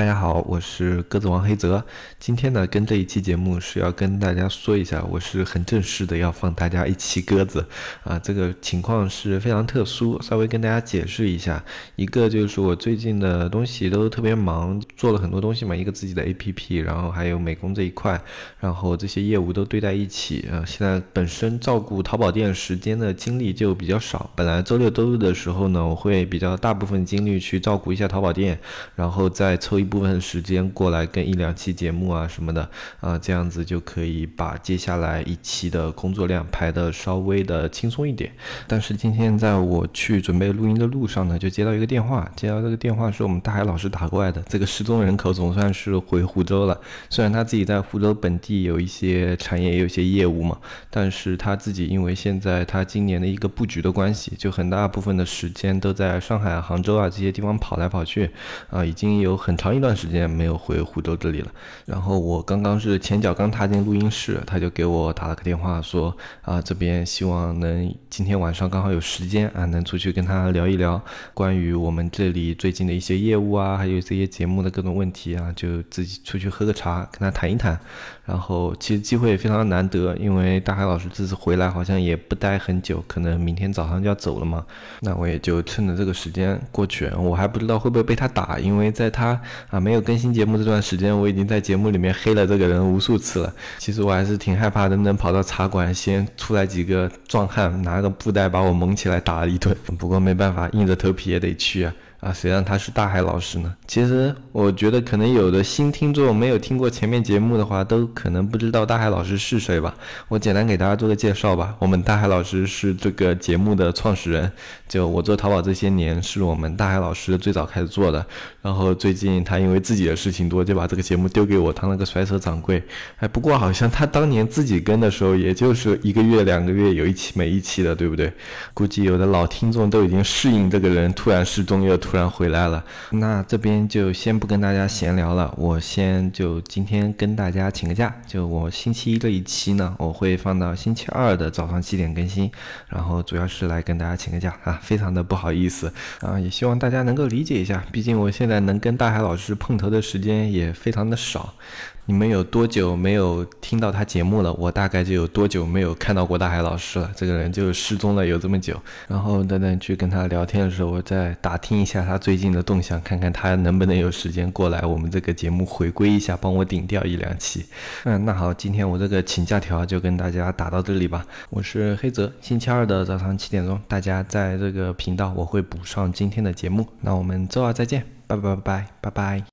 大家好，我是鸽子王黑泽。今天呢，跟这一期节目是要跟大家说一下，我是很正式的要放大家一期鸽子啊。这个情况是非常特殊，稍微跟大家解释一下。一个就是我最近的东西都特别忙，做了很多东西嘛，一个自己的 APP，然后还有美工这一块，然后这些业务都堆在一起啊。现在本身照顾淘宝店时间的精力就比较少，本来周六周日的时候呢，我会比较大部分精力去照顾一下淘宝店，然后再抽一。部分时间过来跟一两期节目啊什么的啊，这样子就可以把接下来一期的工作量排的稍微的轻松一点。但是今天在我去准备录音的路上呢，就接到一个电话，接到这个电话是我们大海老师打过来的。这个失踪人口总算是回湖州了，虽然他自己在湖州本地有一些产业，也有一些业务嘛，但是他自己因为现在他今年的一个布局的关系，就很大部分的时间都在上海、杭州啊这些地方跑来跑去啊，已经有很长一。段时间没有回湖州这里了，然后我刚刚是前脚刚踏进录音室，他就给我打了个电话，说啊这边希望能今天晚上刚好有时间啊，能出去跟他聊一聊关于我们这里最近的一些业务啊，还有这些节目的各种问题啊，就自己出去喝个茶跟他谈一谈。然后其实机会也非常难得，因为大海老师这次回来好像也不待很久，可能明天早上就要走了嘛。那我也就趁着这个时间过去，我还不知道会不会被他打，因为在他。啊，没有更新节目这段时间，我已经在节目里面黑了这个人无数次了。其实我还是挺害怕，能不能跑到茶馆先出来几个壮汉，拿个布袋把我蒙起来打了一顿。不过没办法，硬着头皮也得去啊。啊，谁让他是大海老师呢？其实我觉得可能有的新听众没有听过前面节目的话，都可能不知道大海老师是谁吧。我简单给大家做个介绍吧。我们大海老师是这个节目的创始人，就我做淘宝这些年，是我们大海老师最早开始做的。然后最近他因为自己的事情多，就把这个节目丢给我当了个甩手掌柜。哎，不过好像他当年自己跟的时候，也就是一个月两个月有一期没一期的，对不对？估计有的老听众都已经适应这个人突然失踪又突。突然回来了，那这边就先不跟大家闲聊了，我先就今天跟大家请个假，就我星期一这一期呢，我会放到星期二的早上七点更新，然后主要是来跟大家请个假啊，非常的不好意思啊，也希望大家能够理解一下，毕竟我现在能跟大海老师碰头的时间也非常的少。你们有多久没有听到他节目了？我大概就有多久没有看到过大海老师了。这个人就失踪了有这么久。然后等等去跟他聊天的时候，我再打听一下他最近的动向，看看他能不能有时间过来我们这个节目回归一下，帮我顶掉一两期。嗯，那好，今天我这个请假条就跟大家打到这里吧。我是黑泽，星期二的早上七点钟，大家在这个频道我会补上今天的节目。那我们周二再见，拜拜拜拜拜拜。